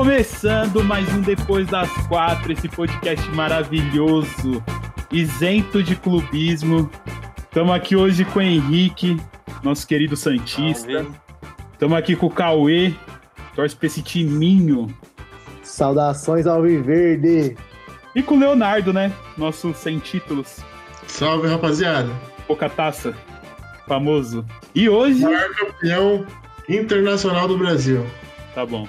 Começando mais um Depois das Quatro, esse podcast maravilhoso, isento de clubismo. Estamos aqui hoje com o Henrique, nosso querido Santista. Estamos aqui com o Cauê, torce pra esse timinho. Saudações ao Viverde. E com o Leonardo, né? Nosso sem títulos. Salve, rapaziada. Pouca taça. Famoso. E hoje. Maior campeão internacional do Brasil. Tá bom.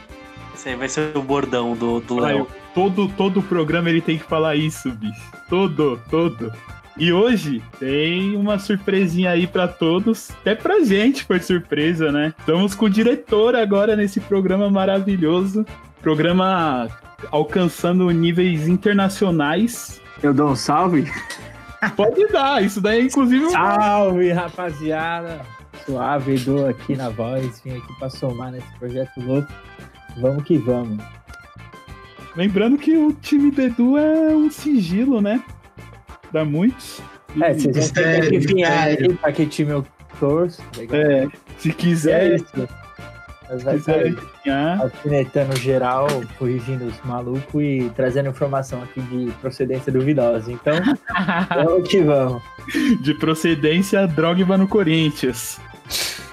Esse aí vai ser o bordão do, do Léo. Todo, todo programa ele tem que falar isso, bicho. Todo, todo. E hoje tem uma surpresinha aí para todos, até pra gente foi surpresa, né? Estamos com o diretor agora nesse programa maravilhoso, programa alcançando níveis internacionais. Eu dou um salve? Pode dar, isso daí é inclusive um... Salve, rapaziada! Suave, Edu aqui na voz, vim aqui pra somar nesse projeto louco. Vamos que vamos. Lembrando que o time do Edu é um sigilo, né? Dá muitos. É, vocês vão ter que adivinhar aí pra que time eu torço. Legal. É, se quiser, É isso. Mas vai quiser sair alfinetando geral, corrigindo os malucos e trazendo informação aqui de procedência duvidosa. Então, vamos que vamos. de procedência, Drogba no Corinthians.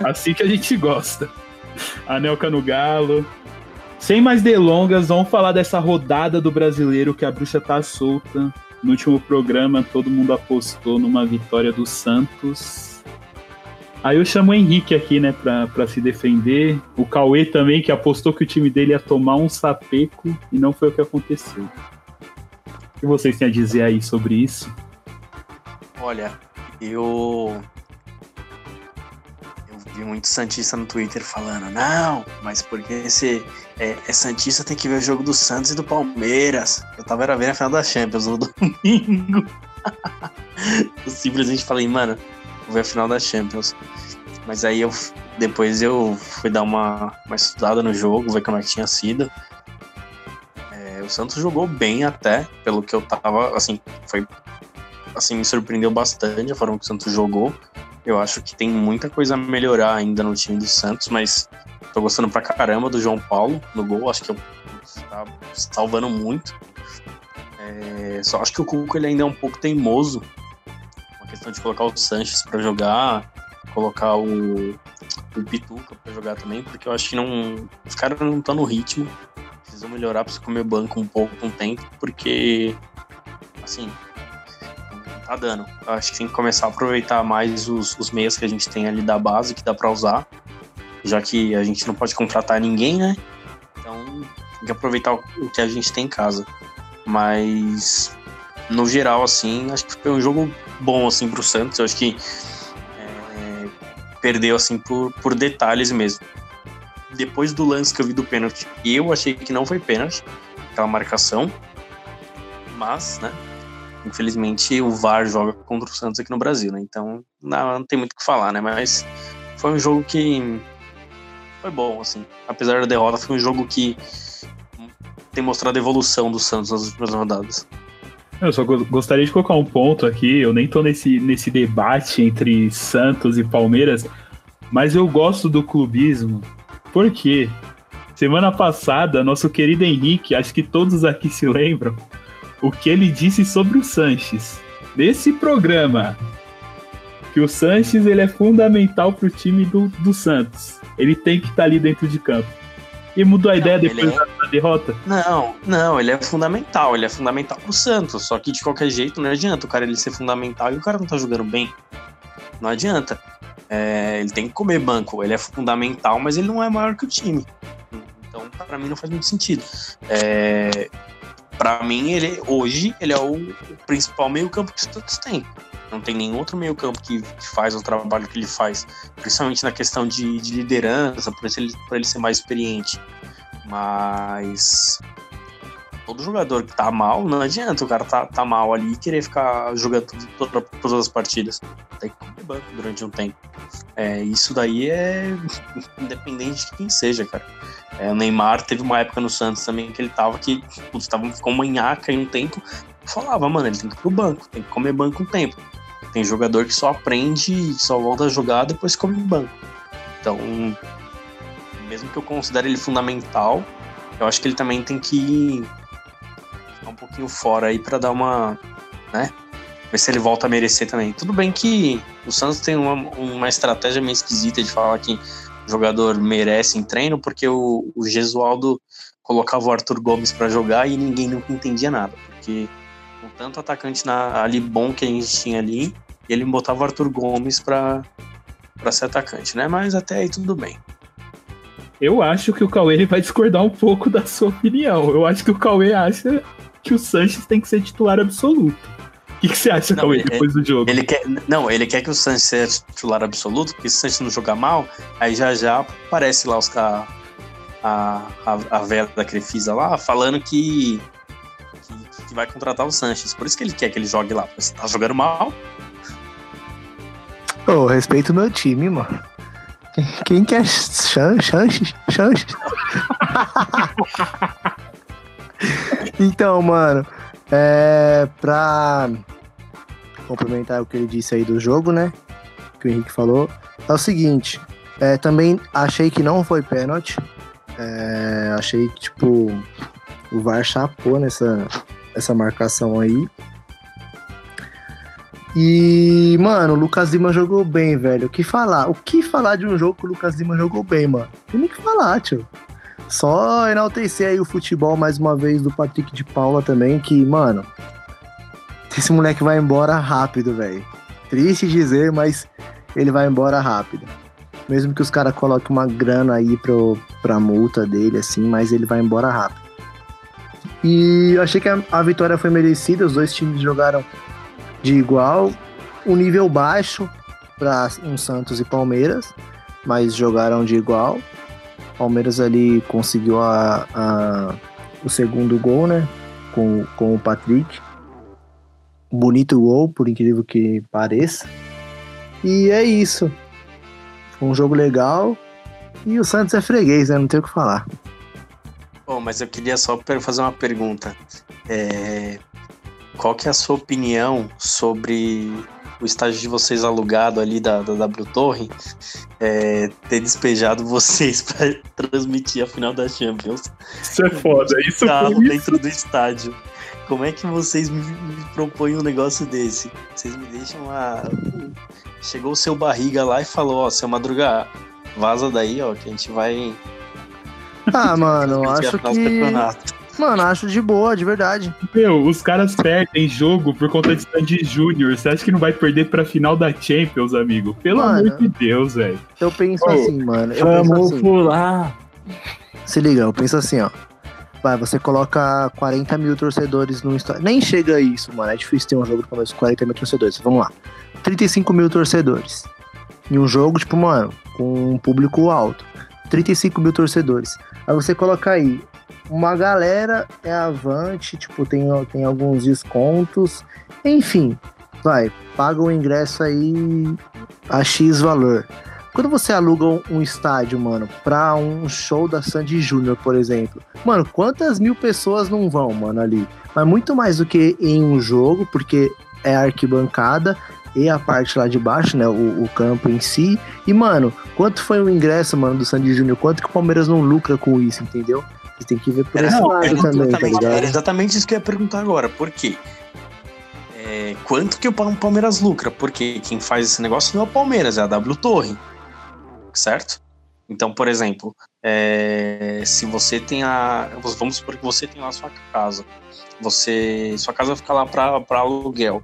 Assim que a gente gosta. Anelka no Galo. Sem mais delongas, vamos falar dessa rodada do brasileiro que a bruxa tá solta. No último programa, todo mundo apostou numa vitória do Santos. Aí eu chamo o Henrique aqui, né, pra, pra se defender. O Cauê também, que apostou que o time dele ia tomar um sapeco e não foi o que aconteceu. O que vocês têm a dizer aí sobre isso? Olha, eu. Eu vi muito Santista no Twitter falando, não, mas porque esse é, é Santista tem que ver o jogo do Santos e do Palmeiras. Eu tava era vendo a final da Champions no domingo. eu simplesmente falei, mano, vou ver a final da Champions. Mas aí eu depois eu fui dar uma, uma estudada no jogo, ver como é que tinha sido. É, o Santos jogou bem até, pelo que eu tava, assim, foi assim, me surpreendeu bastante a forma que o Santos jogou. Eu acho que tem muita coisa a melhorar ainda no time do Santos, mas tô gostando pra caramba do João Paulo no gol. Acho que tá salvando muito. É, só acho que o Cuco ele ainda é um pouco teimoso. Uma questão de colocar o Sanches pra jogar, colocar o, o Pituca pra jogar também, porque eu acho que não. Os caras não estão no ritmo. Precisam melhorar se comer banco um pouco o tempo, porque assim, tá dando. Acho que tem que começar a aproveitar mais os, os que a gente tem ali da base, que dá pra usar. Já que a gente não pode contratar ninguém, né? Então tem que aproveitar o, o que a gente tem em casa. Mas no geral, assim, acho que foi um jogo bom assim pro Santos. Eu acho que é, perdeu assim por, por detalhes mesmo. Depois do lance que eu vi do pênalti, eu achei que não foi pênalti, aquela marcação. Mas, né? Infelizmente, o VAR joga contra o Santos aqui no Brasil, né? Então, não, não tem muito o que falar, né? Mas foi um jogo que foi bom, assim. Apesar da derrota, foi um jogo que tem mostrado a evolução do Santos nas últimas rodadas. Eu só go- gostaria de colocar um ponto aqui. Eu nem tô nesse, nesse debate entre Santos e Palmeiras, mas eu gosto do clubismo. Por quê? Semana passada, nosso querido Henrique, acho que todos aqui se lembram, o que ele disse sobre o Sanches. Nesse programa, que o Sanches ele é fundamental pro time do, do Santos. Ele tem que estar ali dentro de campo. E mudou a Não, ideia depois é- da, derrota? Não, não, ele é fundamental, ele é fundamental pro Santos. Só que de qualquer jeito não adianta o cara ele ser fundamental e o cara não tá jogando bem. Não adianta. É, ele tem que comer banco, ele é fundamental, mas ele não é maior que o time. Então, pra mim, não faz muito sentido. É, para mim, ele hoje ele é o, principal meio-campo que o Santos tem. Não tem nenhum outro meio-campo que, que faz o trabalho que ele faz, principalmente na questão de, de liderança, por ele, por ele ser mais experiente. Mas todo jogador que tá mal, não adianta o cara tá, tá mal ali e querer ficar jogando tudo- toda- todas as partidas. Tem que comer banco durante um tempo. É, isso daí é independente de quem seja, cara. É, o Neymar teve uma época no Santos também que ele tava que putz, tava, ficou manhaca em um tempo. Falava, mano, ele tem que ir pro banco, tem que comer banco um tempo. Tem jogador que só aprende, só volta a jogar depois come banco. Então, mesmo que eu considere ele fundamental, eu acho que ele também tem que pouquinho fora aí para dar uma, né? Ver se ele volta a merecer também. Tudo bem que o Santos tem uma, uma estratégia meio esquisita de falar que o jogador merece em treino, porque o, o Gesualdo colocava o Arthur Gomes para jogar e ninguém nunca entendia nada, porque com tanto atacante na, ali bom que a gente tinha ali, ele botava o Arthur Gomes para ser atacante, né? Mas até aí tudo bem. Eu acho que o Cauê ele vai discordar um pouco da sua opinião. Eu acho que o Cauê acha que o Sanches tem que ser titular absoluto. O que, que você acha, Não, Cauê, ele- depois do jogo? Ele quer, não, ele quer que o Sanches seja titular absoluto, porque se o Sanches não jogar mal, aí já já aparece lá os a, a, a velha da Crefisa lá falando que, que, que vai contratar o Sanches. Por isso que ele quer que ele jogue lá. Porque se tá jogando mal, Ô, respeito o meu time, mano. Quem- Quem quer chan- chances? Então, mano, é, pra complementar o que ele disse aí do jogo, né? Que o Henrique falou, é o seguinte. é, também achei que não foi pênalti. É, achei que, tipo, o VAR chapou nessa, essa marcação aí. E, mano, o Lucas Lima jogou bem, velho. O que falar? O que falar de um jogo que o Lucas Lima jogou bem, mano? Tem nem que falar, tio. Só enaltecer aí o futebol mais uma vez do Patrick de Paula também, que, mano, esse moleque vai embora rápido, velho. Triste dizer, mas ele vai embora rápido. Mesmo que os caras coloquem uma grana aí pro, pra multa dele, assim, mas ele vai embora rápido. E eu achei que a, a vitória foi merecida, os dois times jogaram de igual, um nível baixo para um Santos e Palmeiras, mas jogaram de igual. Palmeiras ali conseguiu a, a- o segundo gol, né? Com, com o Patrick. Bonito gol, por incrível que pareça. E é isso. Foi um jogo legal. E o Santos é freguês, né? Não tem o que falar. Bom, mas eu queria só fazer uma pergunta. É, Qual que é a sua opinião sobre o estágio de vocês alugado ali da, da W Torre é, ter despejado vocês para transmitir a final da Champions? Isso é foda. Isso Carro foi isso. dentro do estádio. Como é que vocês me, me propõem um negócio desse? Vocês me deixam lá. Chegou o seu barriga lá e falou: Ó, seu madruga, vaza daí, ó, que a gente vai. Ah, mano, acho final do que. Campeonato." Mano, acho de boa, de verdade. Meu, os caras perdem jogo por conta de Sandy Júnior. Você acha que não vai perder pra final da Champions, amigo? Pelo Mano. amor de Deus, velho. Eu penso Oh, assim, mano. Eu penso Vamos assim. pular. Se liga, eu penso assim, ó. Vai, você coloca 40 mil torcedores no estádio. Nem chega a isso, mano. É difícil ter um jogo com mais 40 mil torcedores. Vamos lá. 35 mil torcedores. Em um jogo, tipo, mano, com um público alto. 35 mil torcedores. Aí você coloca aí. Uma galera é avante, tipo, tem, tem alguns descontos. Enfim, vai, paga o ingresso aí a X valor. Quando você aluga um, estádio, mano, pra um show da Sandy Júnior, por exemplo, mano, quantas mil pessoas não vão, mano, ali? Mas muito mais do que em um jogo, porque é arquibancada e a parte lá de baixo, né, o, o campo em si. E, mano, quanto foi o ingresso, mano, do Sandy Júnior? Quanto que o Palmeiras não lucra com isso, entendeu? Você tem que ver por Era, esse não, lado era também, tá exatamente, era ligado? exatamente isso que eu ia perguntar agora. Por quê? É, quanto que o Pa- Palmeiras lucra? Porque quem faz esse negócio não é o Palmeiras, é a W Torre. Certo? Então, por exemplo, é, se você tem a. Vamos supor que você tem lá a sua casa. Você. Sua casa fica lá para aluguel.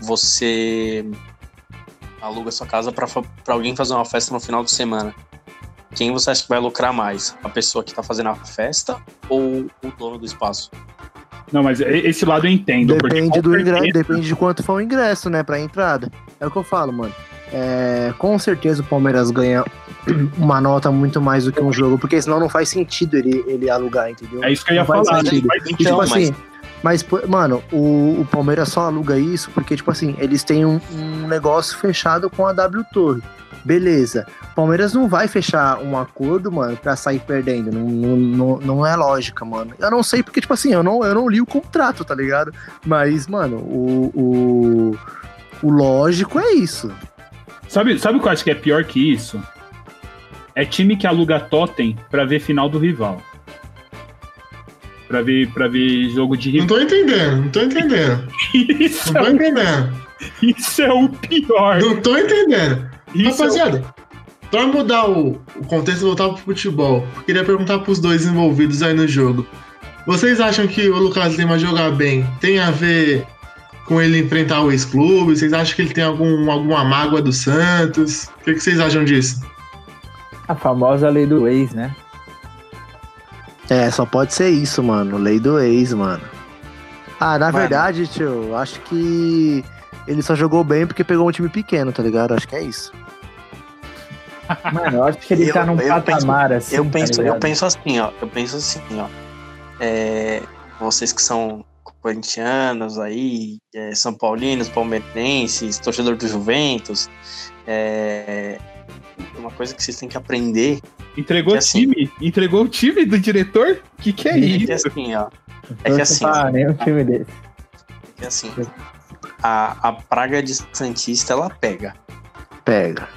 Você aluga sua casa para alguém fazer uma festa no final de semana. Quem você acha que vai lucrar mais? A pessoa que tá fazendo a festa ou o dono do espaço? Não, mas esse lado eu entendo. porque Depende do ingresso, certeza- depende de quanto for o ingresso, né, pra entrada. É o que eu falo, mano. É, com certeza o Palmeiras ganha uma nota muito mais do que um jogo, porque senão não faz sentido ele, ele alugar, entendeu? É isso que eu ia Não faz falar. sentido. Não faz E, sentido. tipo Então, assim, mas, mano, o, o Palmeiras só aluga isso porque, tipo assim, eles têm um, um negócio fechado com a W Torre. Beleza. Palmeiras não vai fechar um acordo, mano, pra sair perdendo. Não, não, não, é lógica, mano. Eu não sei porque, tipo assim, eu não, eu não li o contrato, tá ligado? Mas, mano, o, o, o lógico é isso. Sabe, sabe o que eu acho que é pior que isso? É time que aluga totem pra ver final do rival. Pra ver, pra ver jogo de Não tô entendendo, não tô entendendo. Isso, Não tô é, entendendo. isso é o pior. Não tô entendendo. Isso é Rapaziada, pra mudar o, o contexto e voltar pro futebol, eu queria perguntar pros dois envolvidos aí no jogo. Vocês acham que o Lucas Lima jogar bem tem a ver com ele enfrentar o ex-clube? Vocês acham que ele tem algum, alguma mágoa do Santos? O que, que vocês acham disso? A famosa lei do ex, né? É, só pode ser isso, mano. Lei do ex, mano. Ah, na Mano. verdade, tio, eu acho que ele só jogou bem porque pegou um time pequeno, tá ligado? Acho que é isso. Mano, eu acho que ele Eu- tá num eu patamar assim. Eu tá penso, eu ligado? penso assim, ó. Eu penso assim, ó. É, vocês que são corintianos aí, é, são paulinos, palmeirenses, torcedor do Juventus, é, uma coisa que vocês têm que aprender Entregou Que o assim- time? Entregou o time do diretor? Que que é é que isso? assim, ó. É que assim, pra nenhum time desse. é que assim, a, a praga de Santista ela pega. Pega.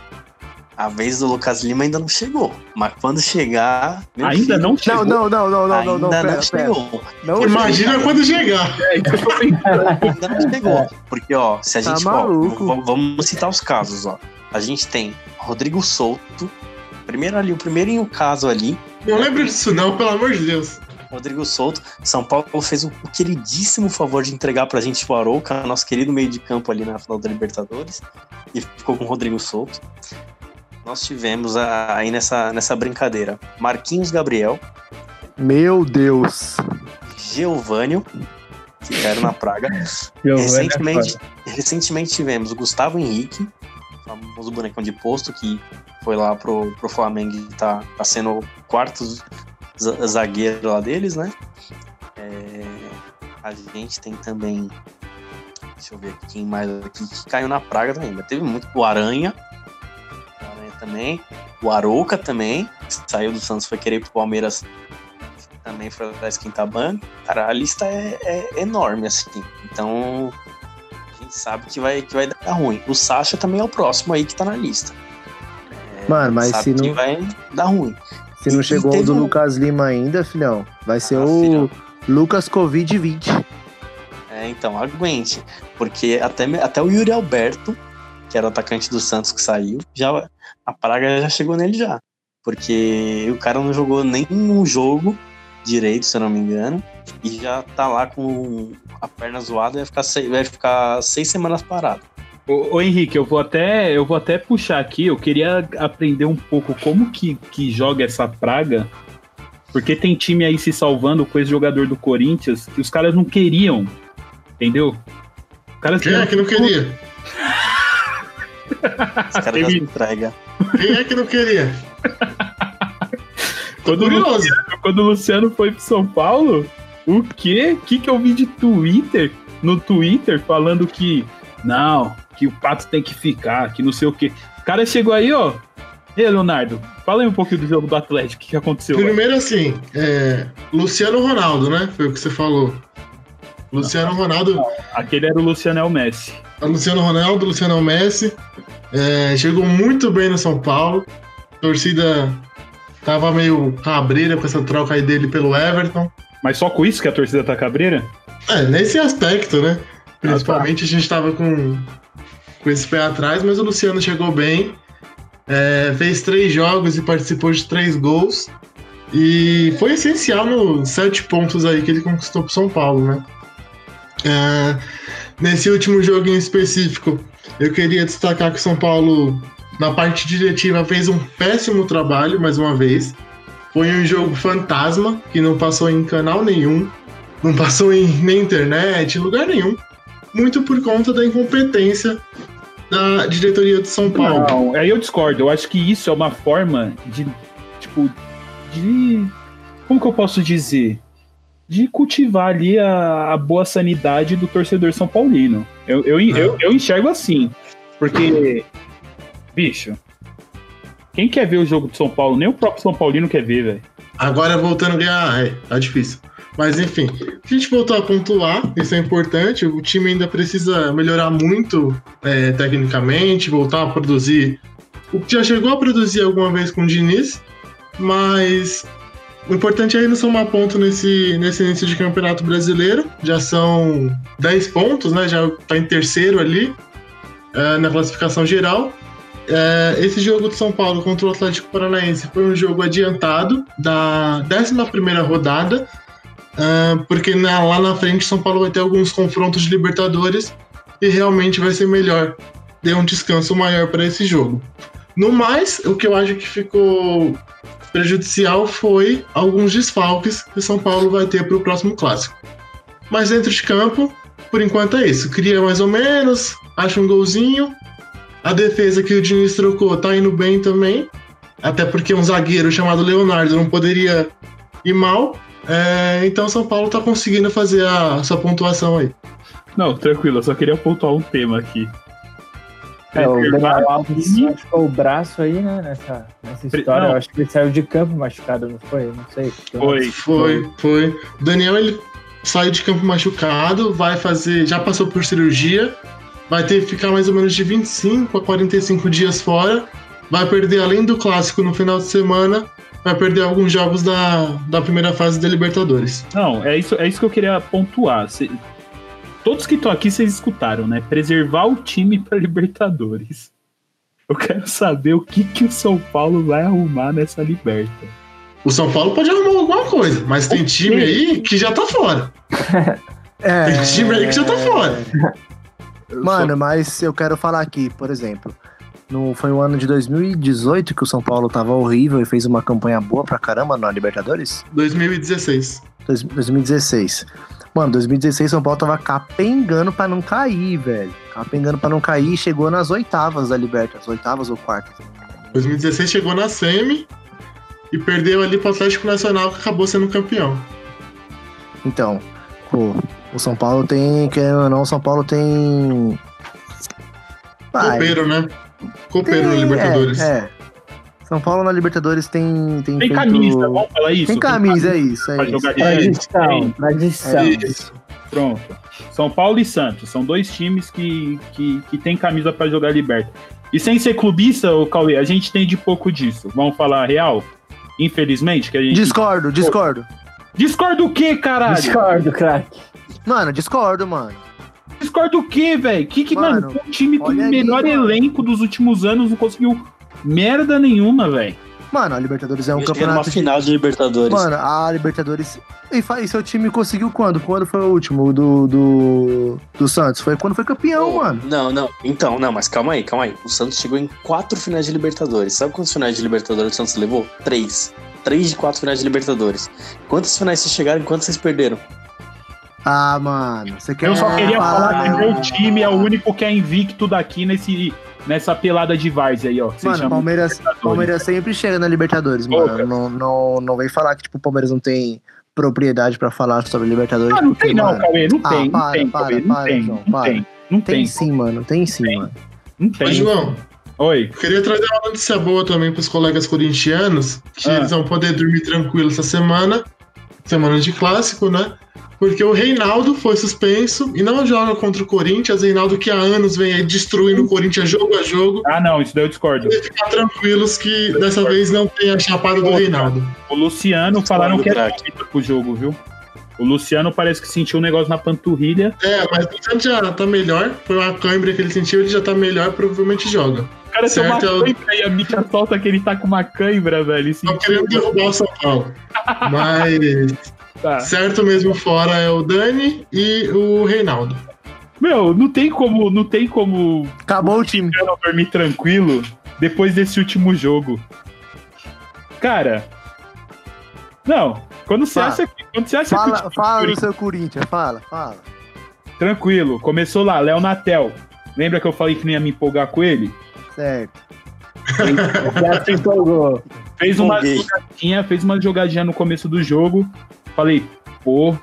A vez do Lucas Lima ainda não chegou, mas quando chegar, Ainda filho, não chegou. Não, não, não, não, não, não, ainda não, pera, não pera. chegou. Não Imagina quando chegar. É. Ainda não chegou. Porque, ó, se a Tá gente. ó, maluco. v- vamos citar os casos, ó. A gente tem Rodrigo Souto. Primeiro ali, o primeirinho caso ali. Não lembro disso não, pelo amor de Deus. Rodrigo Souto. São Paulo fez o queridíssimo favor de entregar pra gente o Arouca, nosso querido meio de campo ali na final da Libertadores. E ficou com o Rodrigo Souto. Nós tivemos aí nessa, nessa brincadeira Marquinhos Gabriel, Meu Deus. Geovânio, que caíram na praga. É Recentemente, recentemente tivemos o Gustavo Henrique, famoso bonecão de posto, que foi lá pro, pro Flamengo e tá, tá sendo o quarto zagueiro lá deles, né? É, a gente tem também. Deixa eu ver aqui quem mais aqui que caiu na praga também. Mas teve muito. O Aranha. O Aranha também. O Arouca também. que Saiu do Santos, foi querer ir pro Palmeiras. Também foi da esquinta banca. Cara, a lista é, é enorme, assim. Então, a gente sabe que vai, que vai dar ruim. O Sasha também é o próximo aí que tá na lista. É, Mano, mas se não- vai dar ruim. Se não E- chegou o do um- Lucas Lima ainda, filhão, vai ser Ah, o filhão. Lucas Covid-20. É, então, aguente. Porque até, até o Yuri Alberto, que era o atacante do Santos que saiu, já, a praga já chegou nele já. Porque o cara não jogou nem um jogo direito, se eu não me engano, e já tá lá com a perna zoada e vai ficar, sei- vai ficar seis semanas parado. Ô, ô, Henrique, eu vou até eu vou até puxar aqui. Eu queria aprender um pouco como que, que joga essa praga, porque tem time aí se salvando com esse jogador do Corinthians que os caras não queriam, entendeu? Os caras Quem é que não queria? Os caras já entrega. Quem é que não queria? Tô Quando o curioso. quando o Luciano foi pro São Paulo, o quê? O que, que eu vi de Twitter, no Twitter, falando que não, que o Pato tem que ficar, que não sei o quê. O cara chegou aí, ó. E aí, Leonardo, fala aí um pouquinho do jogo do Atlético, o que, que aconteceu? lá? Primeiro assim, é, Luciano Ronaldo, né? Foi o que você falou. Luciano Ronaldo, Aquele era o Luciano Messi. a Luciano Ronaldo, Luciano Messi, é, chegou muito bem no São Paulo. A torcida tava meio cabreira com essa troca aí dele pelo Everton. Mas só com isso que a torcida tá cabreira? É, nesse aspecto, né? Principalmente a gente tava com, com esse pé atrás, mas o Luciano chegou bem. é, fez três jogos e participou de três gols. E foi essencial nos sete pontos aí que ele conquistou pro São Paulo, né? É, nesse último jogo em específico, eu queria destacar que o São Paulo, na parte diretiva, fez um péssimo trabalho, mais uma vez. Foi um jogo fantasma, que não passou em canal nenhum, não passou em nem internet, em lugar nenhum. Muito por conta da incompetência da diretoria de São Paulo. Não, aí eu discordo. Eu acho que isso é uma forma de, tipo, de. Como que eu posso dizer? De cultivar ali a, a boa sanidade do torcedor São Paulino. Eu, eu, eu, eu enxergo assim. Porque, bicho, quem quer ver o jogo do São Paulo? Nem o próprio São Paulino quer ver, velho. Agora voltando a ganhar, é, tá difícil. Mas enfim, a gente voltou a pontuar, isso é importante. O time ainda precisa melhorar muito é, tecnicamente, voltar a produzir. O que já chegou a produzir alguma vez com o Diniz, mas o importante é não somar ponto nesse, nesse início de campeonato brasileiro. Já são 10 pontos, né? Já tá em terceiro ali é, na classificação geral. É, esse jogo de São Paulo contra o Atlético Paranaense foi um jogo adiantado da 11 rodada, é, porque na, lá na frente São Paulo vai ter alguns confrontos de Libertadores e realmente vai ser melhor ter um descanso maior para esse jogo. No mais, o que eu acho que ficou prejudicial foi alguns desfalques que São Paulo vai ter para o próximo clássico. Mas dentro de campo, por enquanto é isso. Cria mais ou menos, acha um golzinho. A defesa que o Diniz trocou tá indo bem também. Até porque um zagueiro chamado Leonardo não poderia ir mal. É, então São Paulo tá conseguindo fazer a sua pontuação aí. Não, tranquilo, eu só queria pontuar um tema aqui. É, o Daniel Alves machucou o braço aí, né? Nessa, nessa história. não. Eu acho que ele saiu de campo machucado, não foi? Não sei. Foi, Foi, foi. O Daniel ele saiu de campo machucado, vai fazer, já passou por cirurgia, vai ter que ficar mais ou menos de 25 a 45 dias fora, vai perder além do clássico no final de semana, vai perder alguns jogos da, da primeira fase da Libertadores. Não, é isso, é isso que eu queria pontuar. Cê- todos que estão aqui, vocês escutaram, né? Preservar o time para Libertadores. Eu quero saber o que, que o São Paulo vai arrumar nessa Liberta. O São Paulo pode arrumar alguma coisa, mas tem time aí que já tá fora. É, Tem time aí que já tá fora. Mano, mas eu quero falar aqui, por exemplo. No, foi o ano de 2018 que o São Paulo tava horrível e fez uma campanha boa pra caramba na Libertadores? 2016. Dois- 2016. Mano, 2016 São Paulo tava capengando pra não cair, velho. Capengando pra não cair e chegou nas oitavas da Libertadores. Oitavas ou quartas? 2016 chegou na semi e perdeu ali pro Atlético Nacional que acabou sendo campeão. Então, pô, o São Paulo tem, querendo ou não, o São Paulo tem. Vai, Copeiro, né? Copeiro na tem- Libertadores. É, é. São Paulo na Libertadores tem. Tem, Tem feito- camisa, vamos falar isso? Tem camisa, é isso, é pra isso. jogar de Tradição, Tem. tradição. É Isso. Pronto. São Paulo e Santos são dois times que, que, que tem camisa pra jogar liberta. E sem ser clubista, o Cauê, a gente tem de pouco disso. Vamos falar a real? Infelizmente, que a gente. Discordo, discordo. Discorda o quê, caralho? Discordo, craque. Mano, discordo, mano. Discorda o quê, velho? Que que, mano, Mano, um time com o aí, melhor mano. elenco dos últimos anos não conseguiu merda nenhuma, velho. Mano, a Libertadores é um numa campeonato de. final de Libertadores. Mano, a Libertadores. E, seu time conseguiu quando? Quando foi o último do, do, do Santos? Foi quando foi campeão, Pô, mano. Não, não. Então, não, mas calma aí, calma aí. O Santos chegou em quatro finais de Libertadores. Sabe quantas finais de Libertadores o Santos levou? Três. Três de quatro finais de Libertadores. Quantas finais vocês chegaram e quantas vocês perderam? Ah, mano. Você quer Eu só queria falar que Ah, meu time é o único que é invicto daqui nesse, nessa pelada de Vars aí, ó. Mano, Palmeiras. Palmeiras sempre chega na Libertadores, Pô, mano. Não, não, não vem falar que tipo, o Palmeiras não tem propriedade pra falar sobre Libertadores. Ah, não porque, tem não, mano, Cauê. Não Ah, tem, não para, tem, para, Cauê. Não para, tem, João, não para. tem. Não Tem tem, sim, mano. Tem sim, Tem. mano. não Mas, tem. João, Oi. queria trazer uma notícia boa também pros colegas corintianos, que Ah. eles vão poder dormir tranquilo essa semana, semana de clássico, né? Porque o Reinaldo foi suspenso e não joga contra o Corinthians. Reinaldo que há anos vem aí destruindo o Corinthians jogo a jogo. Ah, não, isso daí eu discordo. Podem ficar tranquilos que dessa vez não tem a chapada do Reinaldo. O Luciano Discordo, falaram que é craque. favorito pro jogo, viu? O Luciano parece que sentiu um negócio na panturrilha. É, mas o já tá melhor. Foi uma câimbra que ele sentiu, ele já tá melhor, provavelmente joga. O cara tem uma eu- cãibra e a Mica solta que ele tá com uma cãibra, velho. e Tô sentiu- querendo derrubar o São Paulo. Mas Tá. certo mesmo fora é o Dani e o Reinaldo. Meu, não tem como, não tem como Acabou o time. eu não dormir tranquilo depois desse último jogo. Cara, não. Quando você Fala. acha que, quando você acha que o Fala, time fala do seu Corinthians, fala, fala. tranquilo, começou lá, Léo Natel. Lembra que eu falei que não ia me empolgar com ele? Certo. Já se empolgou. Fez uma jogadinha, fez uma jogadinha no começo do jogo. Falei, pô,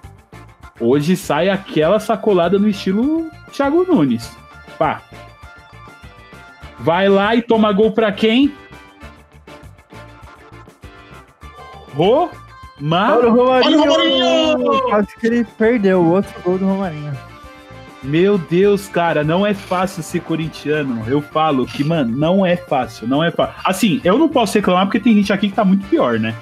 hoje sai aquela sacolada no estilo Thiago Nunes. Pá. Vai lá e toma gol pra quem? Romário. o Romarinho! Olha o Romarinho! Quase que ele perdeu o outro gol do Romarinho. Meu Deus, cara, não é fácil ser corintiano. Eu falo que, mano, não é fácil, não é fácil. Assim, eu não posso reclamar porque tem gente aqui que tá muito pior, né?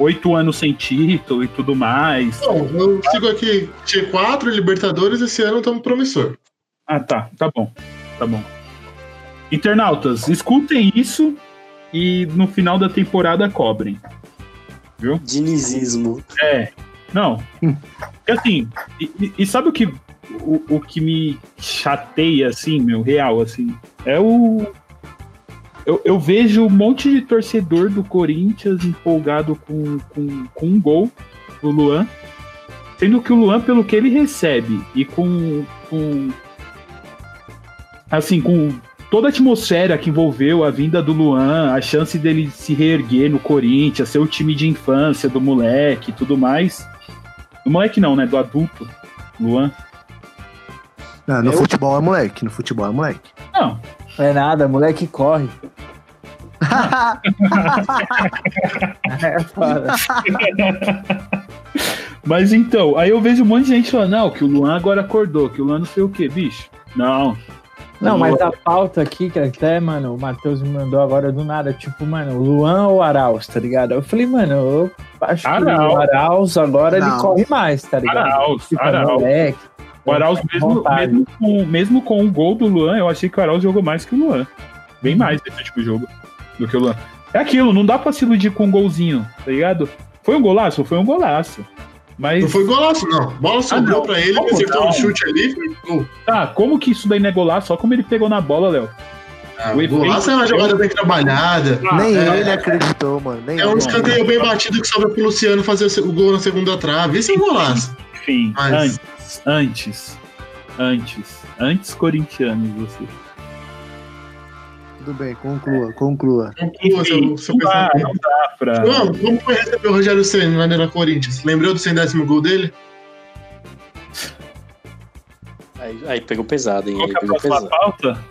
Oito anos sem título e tudo mais. Bom, eu sigo aqui G4, Libertadores, esse ano estamos promissor. Ah, tá, tá bom, tá bom. Internautas, escutem isso e no final da temporada cobrem. Dinizismo. É, não. Porque assim, e, e- e sabe o que, o, o que me chateia, assim, meu, real, assim? É o. Eu, eu vejo um monte de torcedor do Corinthians empolgado com, com, com um gol do Luan. Sendo que o Luan, pelo que ele recebe e com. com assim, com toda a atmosfera que envolveu a vinda do Luan, a chance dele se reerguer no Corinthians, ser o time de infância do moleque e tudo mais. Do moleque não, né? Do adulto, Luan. Não, no Eu- futebol é moleque, no futebol é moleque. Não, Não é nada, moleque corre. É foda. mas então, aí eu vejo um monte de gente falando, não, que o Luan agora acordou, que o Luan não sei o que, bicho. Não. Não, mas a pauta aqui, que até, mano, o Matheus me mandou agora do nada, tipo, mano, Luan ou Arauz, tá ligado? Eu falei, mano, eu acho que Arauz. o Arauz agora ele Não. corre mais, tá ligado? Arauz, Tipo, Arauz. moleque. O Arauz, mesmo, mesmo, com, mesmo com o gol do Luan, eu achei que o Arauz jogou mais que o Luan. Bem mais nesse tipo de jogo do que o Luan. É aquilo, não dá pra se iludir com um golzinho, tá ligado? Foi um golaço? Foi um golaço. Mas, Não foi golaço, não. Bola sobrou não. pra ele, Como ele acertou não? um chute ali, foi gol. tá, como que isso daí não é golaço? Só como ele pegou na bola, Léo. Ah, O golaço é uma jogada bem trabalhada. nem é. ele acreditou, mano. Nem É um escanteio bem batido que sobra pro Luciano fazer o gol na segunda trave. Isso é um golaço. Enfim, Mas- antes, antes, antes, antes corintianos você. Tudo bem, conclua, conclua. Conclua seu, seu não dá, pensamento. não dá pra... João, como foi receber o Rogério Senna lá na Corinthians? Lembrou do centésimo gol dele? Aí, aí pegou pesado, hein? Qual Aí que é a pegou próxima pesado. pauta?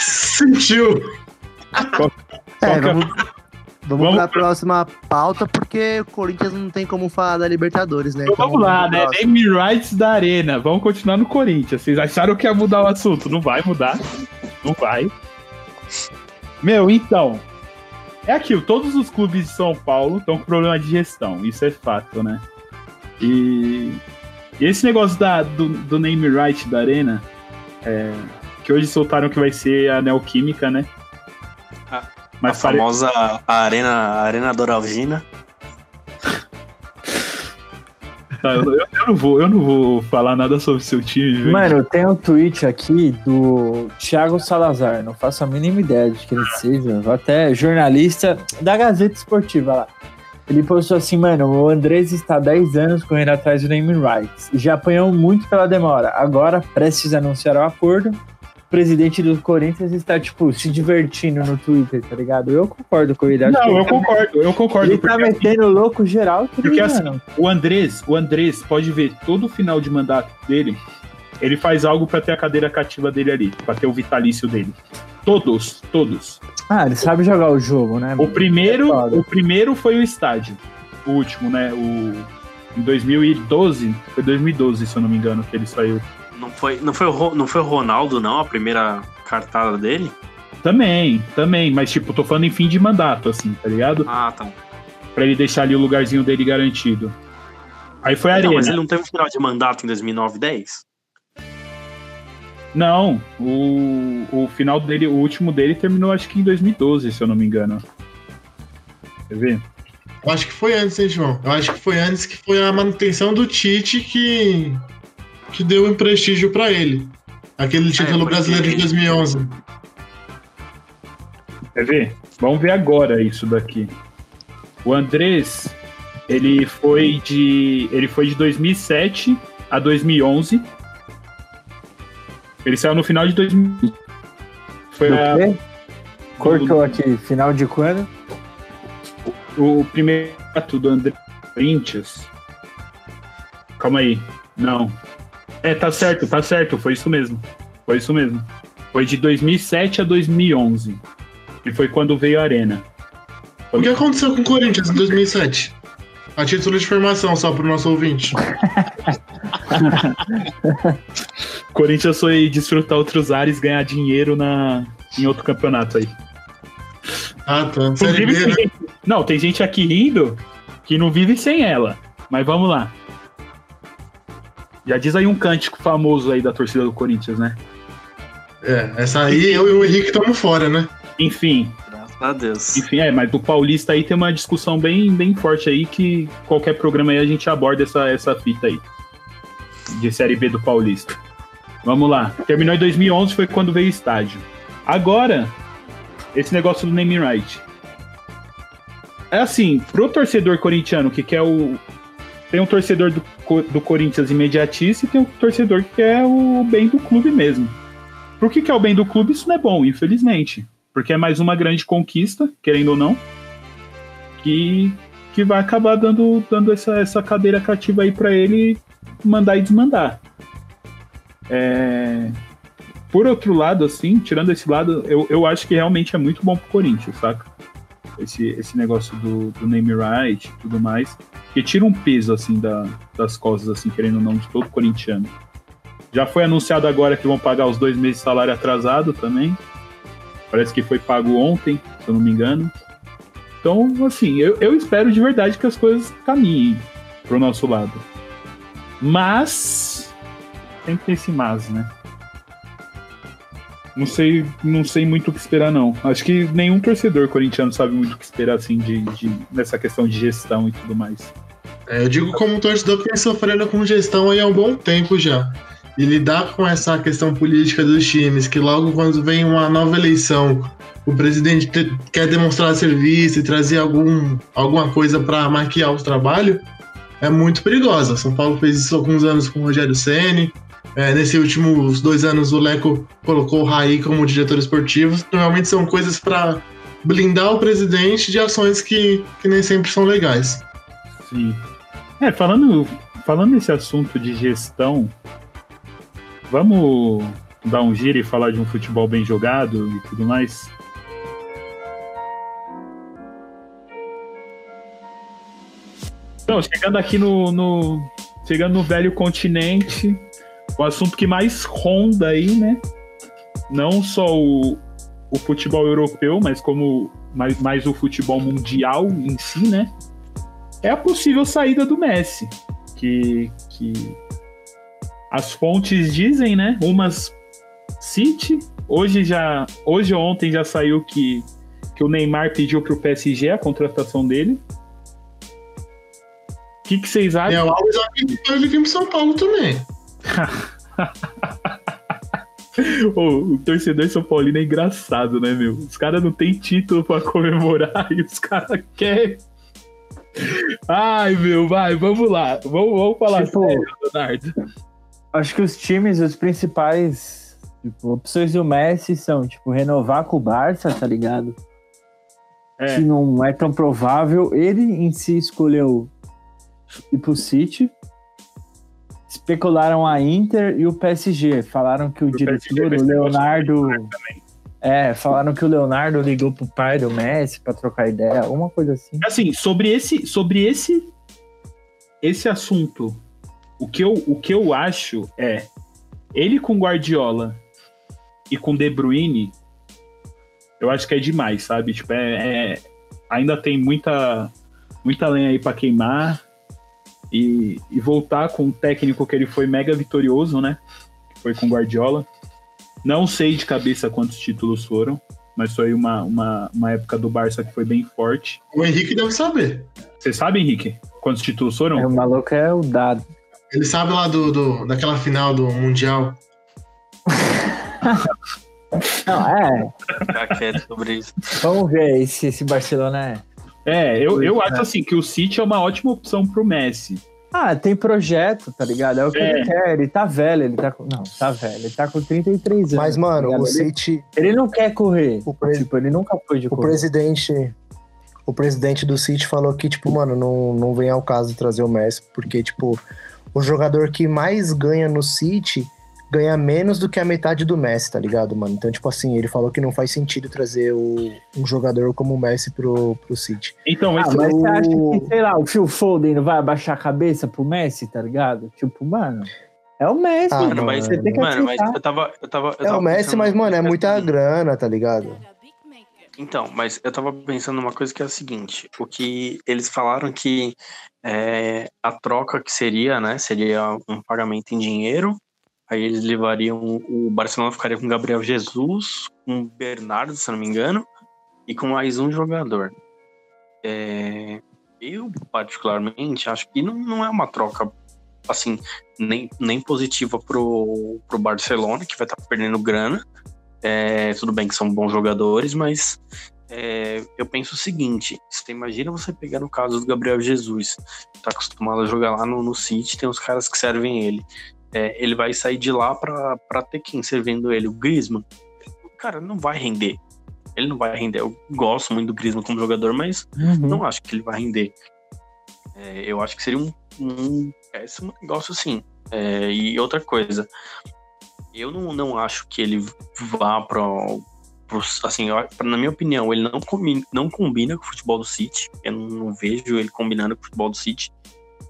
Sentiu! É, Qual que é- vamos, vamos Vamos pra pra- próxima pauta, porque o Corinthians não tem como falar da Libertadores, né? Então vamos lá, né? Name rights da Arena. Vamos continuar no Corinthians. Vocês acharam que ia mudar o assunto? Não vai mudar. Não vai. Meu, então. É aquilo. Todos os clubes de São Paulo estão com problema de gestão. Isso é fato, né? E, e esse negócio da, do, do name right da Arena, é, que hoje soltaram que vai ser a Neoquímica, né? A- Mas a pare- famosa Arena, Arena Doralgina. Tá, eu, eu- não vou, eu não vou falar nada sobre o seu time. Mano, tem um tweet aqui do Thiago Salazar, não faço a mínima ideia de quem ele seja, até jornalista da Gazeta Esportiva lá. Ele postou assim, mano, o Andrés está há 10 anos correndo atrás do naming rights. Já apanhou muito pela demora. Agora, prestes a anunciar o acordo, presidente do Corinthians está, tipo, se divertindo no Twitter, tá ligado? Eu concordo com ele. que Não, ele eu tá- concordo, eu concordo. Ele tá porque, assim, metendo louco geral, tá Porque, assim, ligado? O Andrés, o Andrés pode ver todo o final de mandato dele, ele faz algo pra ter a cadeira cativa dele ali, pra ter o vitalício dele. Todos, todos. Ah, ele sabe jogar o jogo, né? O primeiro, É o primeiro foi o estádio. O último, né? O em 2012, foi 2012, se eu não me engano, que ele saiu. Não foi, não, foi o, não foi o Ronaldo, não, a primeira cartada dele? Também, também, mas tipo, tô falando em fim de mandato assim, tá ligado? Ah, tá. Pra ele deixar ali o lugarzinho dele garantido. Aí foi a Não, Arena. mas ele não teve um final de mandato em 2009, 10? Não, o, o final dele, o último dele terminou acho que em 2012, se eu não me engano. Quer ver? Eu acho que foi antes, hein, João? Eu acho que foi antes que foi a manutenção do Tite que, que deu um prestígio pra ele. Aquele título porque- brasileiro de 2011. Quer ver? Vamos ver agora isso daqui. O Andrés, ele foi de, ele foi de 2007 a 2011. Ele saiu no final de 2000. Foi a-? Cortou aqui, final de quando? o primeiro ato do André Corinthians. Calma aí. Não. É, tá certo, tá certo. Foi isso mesmo. Foi isso mesmo. Foi de 2007 a 2011. E foi quando veio a Arena. O que aconteceu com o Corinthians em 2007? A título de formação, só pro nosso ouvinte. Corinthians foi desfrutar outros ares, ganhar dinheiro na, em outro campeonato aí. Ah, tá. Série B, né? não, tem gente aqui rindo que não vive sem ela. Mas vamos lá. Já diz aí um cântico famoso aí da torcida do Corinthians, né? É, essa aí eu e o Henrique estamos fora, né? Enfim, Graças a Deus. enfim, é, mas do Paulista aí tem uma discussão bem, bem forte aí que qualquer programa aí a gente aborda essa, essa fita aí. De Série B do Paulista. Vamos lá. Terminou em 2011, foi quando veio o estádio. Agora, esse negócio do naming right. É assim, pro torcedor corintiano que quer o. Tem um torcedor do, do Corinthians imediatista e tem um torcedor que quer o bem do clube mesmo. Por que, que é o bem do clube? Isso não é bom, infelizmente. Porque é mais uma grande conquista, querendo ou não, que, que vai acabar dando, dando essa, essa cadeira cativa aí pra ele mandar e desmandar. É, Por outro lado, assim, tirando esse lado, eu, eu acho que realmente é muito bom pro Corinthians, saca? Esse, esse negócio do, do name right e tudo mais. Que tira um peso, assim, da, das costas, assim, querendo ou não, de todo corintiano. Já foi anunciado agora que vão pagar os dois meses de salário atrasado também. Parece que foi pago ontem, se eu não me engano. Então, assim, eu, eu espero de verdade que as coisas caminhem pro nosso lado. Mas. Tem esse mas, né? Não sei, não sei muito o que esperar, não. Acho que nenhum torcedor corintiano sabe muito o que esperar, assim, de, de, nessa questão de gestão e tudo mais. É, eu digo como torcedor que vem sofrendo com gestão aí há um bom tempo já. E lidar com essa questão política dos times, que logo quando vem uma nova eleição, o presidente te- quer demonstrar serviço e trazer algum, alguma coisa para maquiar o trabalho, é muito perigosa. São Paulo fez isso alguns anos com o Rogério Ceni. É, nesses últimos dois anos, o Leco colocou o Raí como diretor esportivo. Normalmente são coisas para blindar o presidente de ações que, que nem sempre são legais. Sim. É, falando, falando nesse assunto de gestão, vamos dar um giro e falar de um futebol bem jogado e tudo mais? Então, chegando aqui no, no- chegando no velho continente, o assunto que mais ronda aí, né? Não só o, o futebol europeu, mas como mais, mais o futebol mundial em si, né? é a possível saída do Messi. Que, que as fontes dizem, né? Umas City. Hoje já. Hoje ontem já saiu que, que o Neymar pediu pro PSG a contratação dele. O que, que vocês acham? É, o Alves pediu pra ele vir pro São Paulo também. Ô, o torcedor São Paulino é engraçado, né, meu? Os caras não tem título pra comemorar e os caras querem. Ai, meu, vai, vamos lá. Vamos, vamos falar Tipo, sério, Leonardo. Acho que os times, os principais tipo, opções do Messi são, tipo, renovar com o Barça, tá ligado? É. Que não é tão provável. Ele em si escolheu ir pro City. Especularam a Inter e o PSG. Falaram que o, PSG diretor, o Leonardo. É, falaram que o Leonardo ligou pro pai do Messi pra trocar ideia, uma coisa assim. Assim, sobre esse, sobre esse, esse assunto, o que, eu, o que eu acho é ele com Guardiola e com De Bruyne, eu acho que é demais, sabe? Tipo, é, é- ainda tem muita, muita lenha aí pra queimar e, e voltar com um técnico que ele foi mega vitorioso, né? Que foi com Guardiola. Não sei de cabeça quantos títulos foram, mas foi uma, uma, uma época do Barça que foi bem forte. O Henrique deve saber. Você sabe, Henrique, quantos títulos foram? É, o maluco é o dado. Ele sabe lá do, do- daquela final do Mundial. Não, é. Ficar quieto sobre isso. Vamos ver aí se esse Barcelona é. É, eu, eu Pois é. acho assim que o City é uma ótima opção pro Messi. Ah, tem projeto, tá ligado? É o que É. ele quer. Ele tá velho, ele tá com. Não, tá velho. Ele tá com 33 anos. Mas, mano, tá o City, ele não quer correr. O pre- Tipo, ele nunca foi de o correr. presidente, o presidente do City falou que, tipo, mano, não, não vem ao caso trazer o Messi, porque, tipo, o jogador que mais ganha no City ganha menos do que a metade do Messi, tá ligado, mano? Então, tipo assim, ele falou que não faz sentido trazer o- um jogador como o Messi pro, pro City. Então, Ah, esse mas o- você acha que, sei lá, o Phil Foden não vai abaixar a cabeça pro Messi, tá ligado? Tipo, mano, é o Messi, Ah, mano. Mano, mas, você tem que mano, mas eu tava. Eu tava eu É tava o Messi, mas, mano, é muita coisa grana, tá ligado? Então, mas eu tava pensando numa coisa que é a seguinte: o que eles falaram que é, a troca que seria, né? Seria um pagamento em dinheiro. Aí eles levariam. O Barcelona ficaria com Gabriel Jesus, com Bernardo, se não me engano, e com mais um jogador. É, eu, particularmente, acho que não, não é uma troca assim, nem, nem positiva pro, pro Barcelona, que vai estar tá perdendo grana. É, tudo bem que são bons jogadores, mas é, eu penso o seguinte: você imagina você pegar no caso do Gabriel Jesus, que tá acostumado a jogar lá no, no City, tem uns caras que servem ele. É, ele vai sair de lá para ter quem servindo ele? O Griezmann. Cara, não vai render. Ele não vai render. Eu gosto muito do Griezmann como jogador, mas uhum. não acho que ele vai render. É, eu acho que seria um, um péssimo negócio assim. É, e outra coisa, eu não, não acho que ele vá para assim, na minha opinião, ele não combina, não combina com o futebol do City. Eu não, não vejo ele combinando com o futebol do City.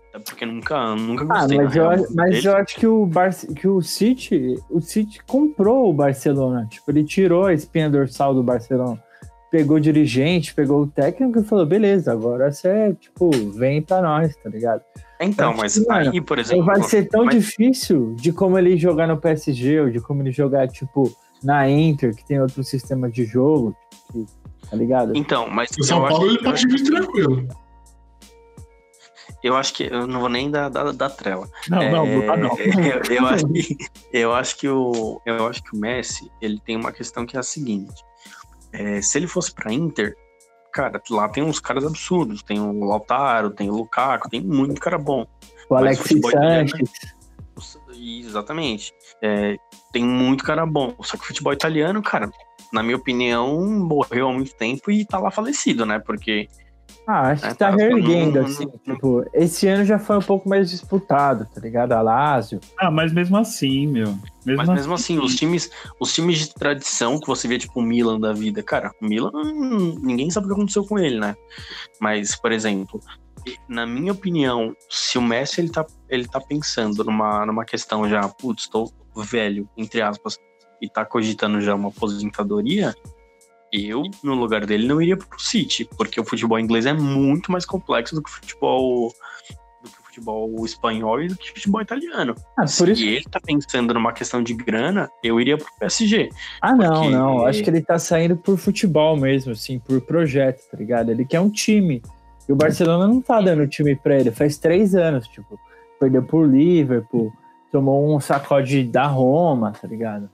Até porque nunca, nunca ah, gostei. Ah, mas, eu, mas eu, acho que o, Bar que o City, o City comprou o Barcelona. Tipo, ele tirou a espinha dorsal do Barcelona. Pegou o dirigente, pegou o técnico e falou: beleza, agora você, tipo, vem pra nós, tá ligado? Então, mas tipo, aí, por exemplo. Vai ser tão mas... difícil de como ele jogar no PSG, ou de como ele jogar, tipo, na Inter, que tem outro sistema de jogo, que, tá ligado? Então, mas. O São Paulo ele pode vir tranquilo. Eu acho que eu não vou nem dar, dar, dar trela. Não, é, não, não, não. Eu, eu, acho que, eu acho que o eu acho que o Messi ele tem uma questão que é a seguinte: é, se ele fosse para Inter, cara, lá tem uns caras absurdos. Tem o Lautaro, tem o Lukaku, tem muito cara bom. O Alex Sanches. Exatamente. É, tem muito cara bom. Só que o futebol italiano, cara, na minha opinião, morreu há muito tempo e tá lá falecido, né? Porque. Ah, acho é, que tá, tá reerguendo, assim. Tipo, esse ano já foi um pouco mais disputado, tá ligado? A Lazio. Ah, mas mesmo assim, meu. Mesmo mas mesmo assim, assim, os times, os times de tradição que você vê, tipo o Milan da vida, cara, o Milan, ninguém sabe o que aconteceu com ele, né? Mas, por exemplo, na minha opinião, se o Messi ele tá, ele tá pensando numa, numa questão já, putz, tô velho, entre aspas, e tá cogitando já uma aposentadoria, eu, no lugar dele, não iria pro City, porque o futebol inglês é muito mais complexo do que o futebol do que o futebol espanhol e do que o futebol italiano. Ah, por Se isso... ele tá pensando numa questão de grana, eu iria pro PSG. Ah, porque... não, não. Acho que ele tá saindo por futebol mesmo, assim, por projeto, tá ligado? Ele quer um time. E o Barcelona não tá dando time pra ele. Faz três anos, tipo, perdeu por Liverpool tomou um sacode da Roma, tá ligado?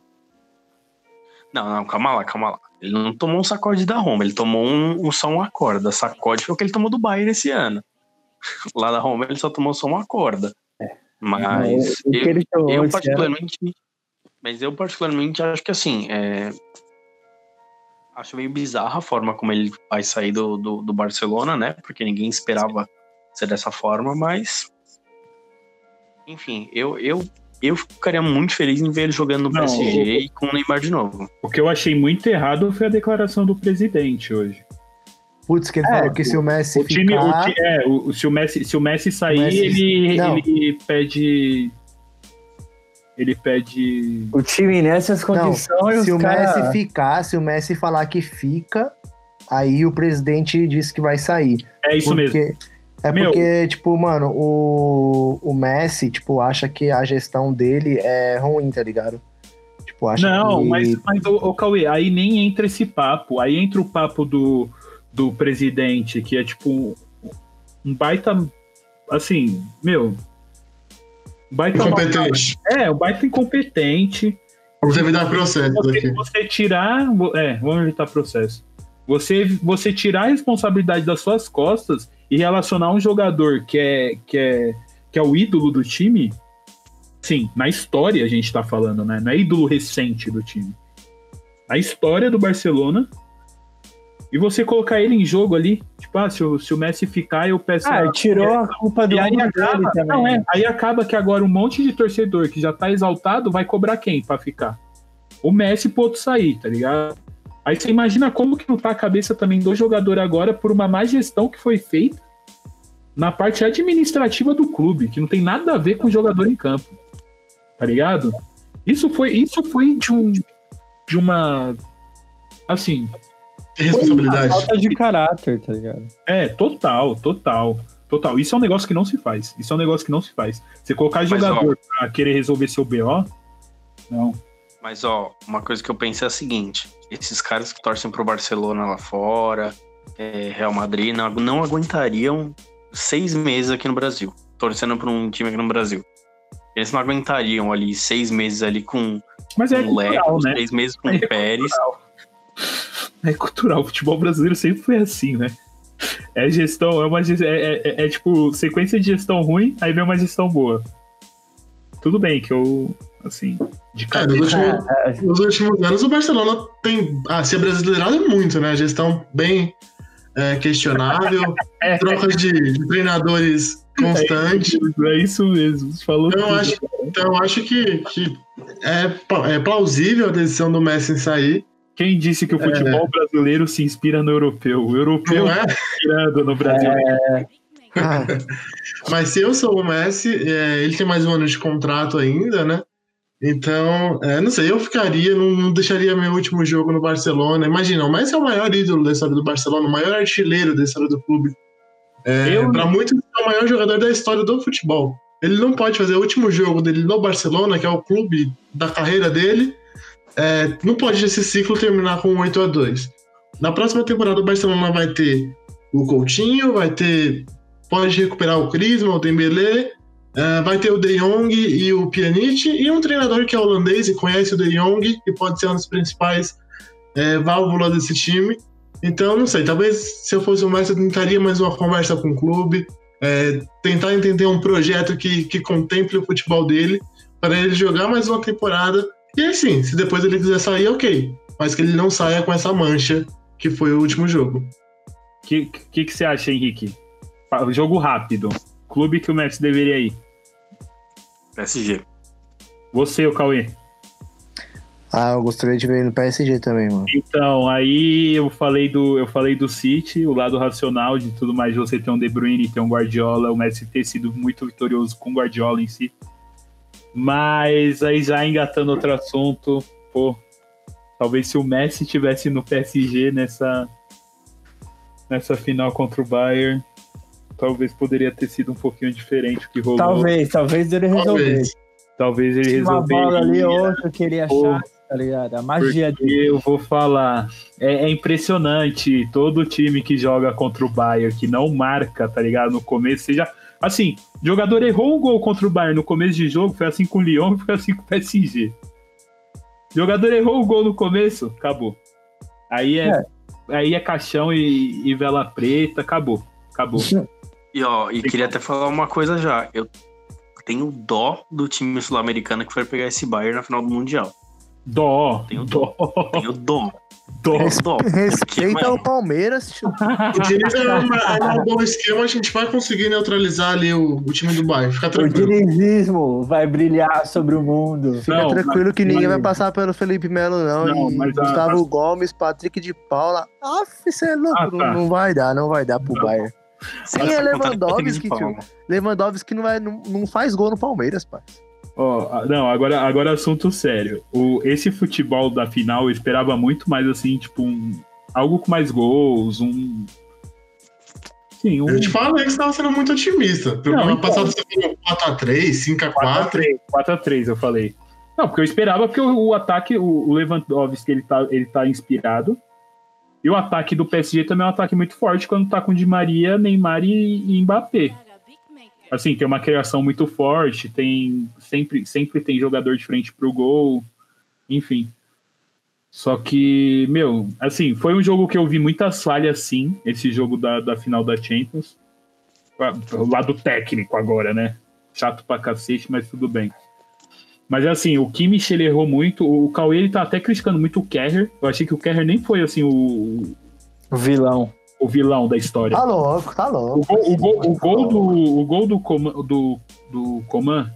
Não, não, calma lá, calma lá. Ele não tomou um sacode da Roma, ele tomou um, um só uma corda. Sacode foi o que ele tomou do Bayern esse ano. Lá da Roma ele só tomou só uma corda. É. Mas eu, eu particularmente. Ano... Mas eu particularmente acho que assim, é, acho meio bizarra a forma como ele vai sair do, do, do, Barcelona, né? Porque ninguém esperava ser dessa forma, mas enfim, eu, eu, eu ficaria muito feliz em ver ele jogando no Não, PSG o, e com o Neymar de novo. O que eu achei muito errado foi a declaração do presidente hoje. Putz, que ele é, falou que se o Messi o time, ficar... o, é, o, se, o Messi, se o Messi sair, o Messi... Ele, ele pede... Ele pede... O time nessas condições... Não, se o cara... Messi ficar, se o Messi falar que fica, aí o presidente disse que vai sair. É isso porque... mesmo. É Meu. porque, tipo, mano, o, o Messi, tipo, acha que a gestão dele é ruim, tá ligado? Tipo, acha Não, que... mas, mas o, o Cauê, aí nem entra esse papo. Aí entra o papo do, do presidente, que é tipo um baita. Assim, meu. Baita incompetente. é, um baita incompetente. Vamos evitar processo você, aqui. Você tirar. É, vamos evitar processo. Você, você tirar a responsabilidade das suas costas e relacionar um jogador que é, que é, que é o ídolo do time, sim, na história a gente tá falando, né? Não é ídolo recente do time. A história do Barcelona. E você colocar ele em jogo ali, tipo, ah, se o, se o Messi ficar, eu peço. Ah, tirou a culpa do e aí acaba, também. Não, é, aí acaba que agora um monte de torcedor que já tá exaltado vai cobrar quem para ficar? O Messi pro outro sair, tá ligado? Aí você imagina como que não tá a cabeça também do jogador agora por uma má gestão que foi feita na parte administrativa do clube, que não tem nada a ver com o jogador em campo. Tá ligado? Isso foi, isso foi de um de uma assim, responsabilidade. Falta de caráter, tá ligado? É, total, total. Total. Isso é um negócio que não se faz. Isso é um negócio que não se faz. Você colocar Mas, jogador pra querer resolver seu BO, não. Mas, ó, uma coisa que eu penso é a seguinte: esses caras que torcem pro Barcelona lá fora, é, Real Madrid, não, não aguentariam seis meses aqui no Brasil, torcendo pra um time aqui no Brasil. Eles não aguentariam ali seis meses ali com Mas é Leco, cultural, né? seis meses com É o Pérez. É cultural. O futebol brasileiro sempre foi assim, né? É gestão, é uma é, é- é- é tipo sequência de gestão ruim, aí vem uma gestão boa. Tudo bem que eu, assim, de É, nos, últimos, nos últimos anos o Barcelona tem ah, se abrasileirado muito, né? Gestão bem é, questionável, É. trocas de, de treinadores constante. É isso mesmo. Você falou Então, eu tudo. acho, então eu acho que, que é, pla- é plausível a decisão do Messi em sair. Quem disse que o futebol brasileiro se inspira no europeu? O europeu Não é? inspirando no Brasil. Ah, Mas se eu sou o Messi, é, ele tem mais um ano de contrato ainda, né? Então, é, não sei, eu ficaria, não, não deixaria meu último jogo no Barcelona. Imagina, o Messi é o maior ídolo da história do Barcelona, o maior artilheiro da história do clube. É, Eu- Para muitos, é o maior jogador da história do futebol. Ele não pode fazer o último jogo dele no Barcelona, que é o clube da carreira dele. é, não pode esse ciclo terminar com um 8 a 2 Na próxima temporada, o Barcelona vai ter o Coutinho, vai ter pode recuperar o Crisma, o Dembélé, eh, vai ter o De Jong e o Pjanic e um treinador que é holandês e conhece o De Jong e pode ser uma das principais eh, válvulas desse time. Então, não sei, talvez se eu fosse o Messi tentaria mais uma conversa com o clube, eh, tentar entender um projeto que, que contemple o futebol dele, para ele jogar mais uma temporada. E aí sim, se depois ele quiser sair, ok. Mas que ele não saia com essa mancha que foi o último jogo. O que, que, que você acha, Henrique? Jogo rápido. Clube que o Messi deveria ir. PSG. Você, o Cauê. ah, eu gostaria de ver ele no PSG também, mano. Então, aí eu falei do eu falei do City, o lado racional de tudo mais, de você ter um De Bruyne, ter um Guardiola, o Messi ter sido muito vitorioso com o Guardiola em si. Mas aí já engatando outro assunto, pô, talvez se o Messi tivesse no PSG nessa nessa final contra o Bayern, talvez poderia ter sido um pouquinho diferente o que rolou. Talvez, talvez ele resolvesse. Talvez. Talvez ele Uma bola ali outra que ele achasse, tá ligado? A magia Porque dele. eu vou falar, é, é impressionante todo time que joga contra o Bayern, que não marca, tá ligado? No começo, seja. Assim, o jogador errou um gol contra o Bayern no começo de jogo, foi assim com o Lyon, foi assim com o PSG. Jogador errou o gol no começo, acabou. Aí é, aí é caixão e, e vela preta, acabou. Acabou. E ó, e queria até falar uma coisa já. Eu tenho dó do time sul-americano que foi pegar esse Bayern na final do Mundial. Dó, Tenho dó, Tenho dó. dó. dó. Respeita o Palmeiras, tio. O Diniz é um, bom esquema, a gente vai conseguir neutralizar ali o, o time do Bayern. Fica O tranquilo. dinizismo vai brilhar sobre o mundo. Fica Não, tranquilo que ninguém mas- vai passar pelo Felipe Melo, não. Não, e mas Gustavo Gomes, Patrick de Paula. Aff, você é louco. Ah, tá. não, não vai dar, não vai dar pro Não. Bayern. Quem tá é Lewandowski, tio? Lewandowski não, vai, não, não faz gol no Palmeiras, pai. Ó, ah, não, agora, agora assunto sério. O, esse futebol da final eu esperava muito mais assim, tipo, um, algo com mais gols, um. Sim, um. Eu te falei que você estava sendo muito otimista. Não, Programa então. passado você falou 4x3, 5x4. 4x3, 4x3, eu falei. Não, porque eu esperava, porque o, o ataque, o, o Lewandowski, ele tá, ele tá inspirado. E o ataque do PSG também é um ataque muito forte quando tá com Di Maria, Neymar e, e Mbappé. Assim, tem uma criação muito forte, tem sempre, sempre tem jogador de frente pro gol, enfim. Só que, meu, assim, foi um jogo que eu vi muitas falhas, sim, esse jogo da, da final da Champions. O lado técnico agora, né? Chato pra cacete, mas tudo bem. Mas assim, o Kimmich ele errou muito. O Cauê ele tá até criticando muito o Kerrer. Eu achei que o Kerrer nem foi assim o, O vilão. o vilão da história. Tá louco, tá O louco. gol, o gol, o gol do, o gol do, Coman, do, do Coman,